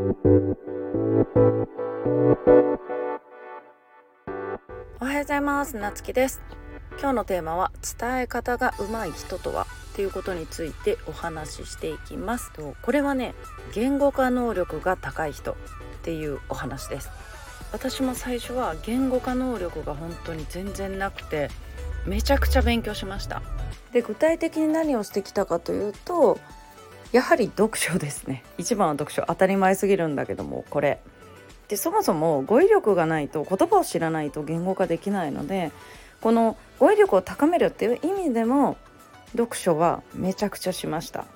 おはようございます。なつきです。今日のテーマは伝え方が上手い人とはっていうことについてお話ししていきます。とこれはね言語化能力が高い人っていうお話です。私も最初は言語化能力が本当に全然なくてめちゃくちゃ勉強しました。で具体的に何をしてきたかというとやはり読書ですね。一番は読書当たり前すぎるんだけどもこれ。でそもそも語彙力がないと言葉を知らないと言語化できないのでこの語彙力を高めるっていう意味でも読書はめちゃくちゃしました。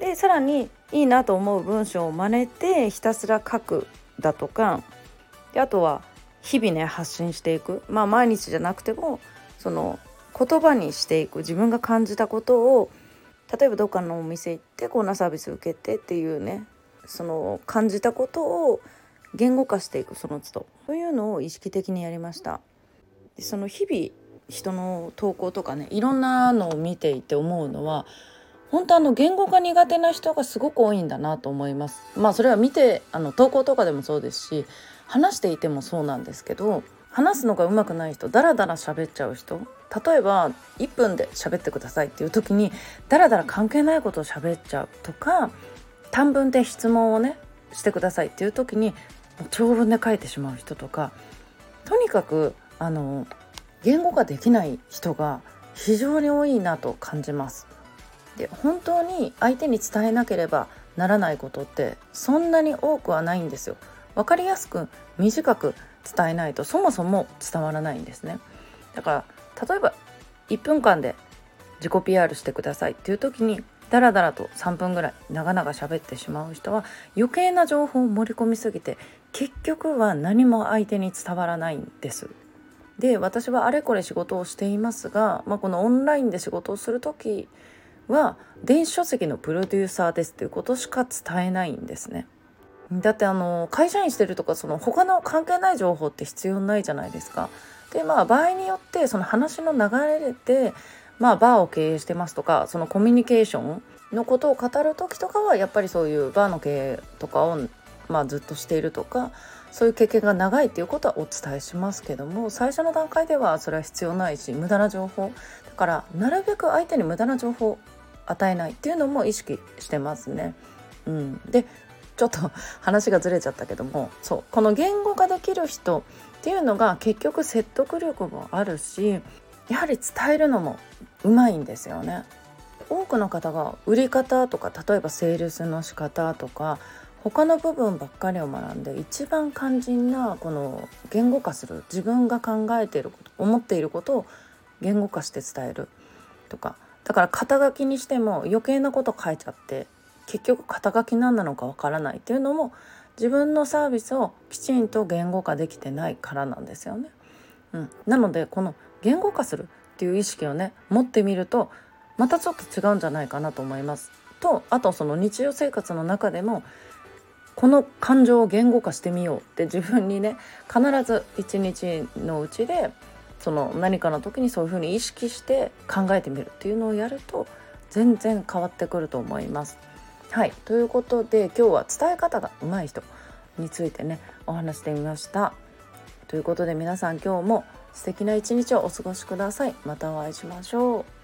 でさらにいいなと思う文章を真似てひたすら書くだとかであとは日々ね発信していく。まあ毎日じゃなくてもその言葉にしていく自分が感じたことを例えばどっかのお店行ってこんなサービス受けてっていうねその感じたことを言語化していくその都度。そういうのを意識的にやりました。でその日々人の投稿とかねいろんなのを見ていて思うのは本当あの言語化苦手な人がすごく多いんだなと思います。まあそれは見てあの投稿とかでもそうですし話していてもそうなんですけど話すのが上手くない人ダラダラ喋っちゃう人例えば1分で喋ってくださいっていう時にダラダラ関係ないことを喋っちゃうとか短文で質問をねしてくださいっていう時に長文で書いてしまう人とかとにかくあの言語化できない人が非常に多いなと感じます。で本当に相手に伝えなければならないことってそんなに多くはないんですよ。分かりやすく短く伝えないとそもそも伝わらないんですね。だから例えば1分間で自己 PR してくださいっていう時にダラダラと3分ぐらい長々喋ってしまう人は余計な情報を盛り込みすぎて結局は何も相手に伝わらないんです。で私はあれこれ仕事をしていますが、まあ、このオンラインで仕事をする時は電子書籍のプロデューサーですっていうことしか伝えないんですね。だってあの会社員してるとかその他の関係ない情報って必要ないじゃないですか。でまあ場合によってその話の流れでまあバーを経営してますとかそのコミュニケーションのことを語る時とかはやっぱりそういうバーの経営とかをまあずっとしているとかそういう経験が長いっていうことはお伝えしますけども最初の段階ではそれは必要ないし無駄な情報だからなるべく相手に無駄な情報を与えないっていうのも意識してますね。うん、でちょっと話がずれちゃったけどもそうこの言語化できる人っていうのが結局説得力もあるしやはり伝えるのもうまいんですよね。多くの方が売り方とか例えばセールスの仕方とか他の部分ばっかりを学んで一番肝心なこの言語化する自分が考えていること思っていることを言語化して伝えるとかだから肩書きにしても余計なこと書いちゃって結局肩書き何なのかわからないっていうのも自分のサービスをきちんと言語化できてないからなんですよね。うん、なのでこの言語化するっていう意識をね持ってみるとまたちょっと違うんじゃないかなと思います。とあとその日常生活の中でもこの感情を言語化してみようって自分にね必ず一日のうちでその何かの時にそういうふうに意識して考えてみるっていうのをやると全然変わってくると思います。はいということで今日は伝え方が上手い人についてねお話してみました。ということで皆さん今日も素敵な一日をお過ごしください。またお会いしましょう。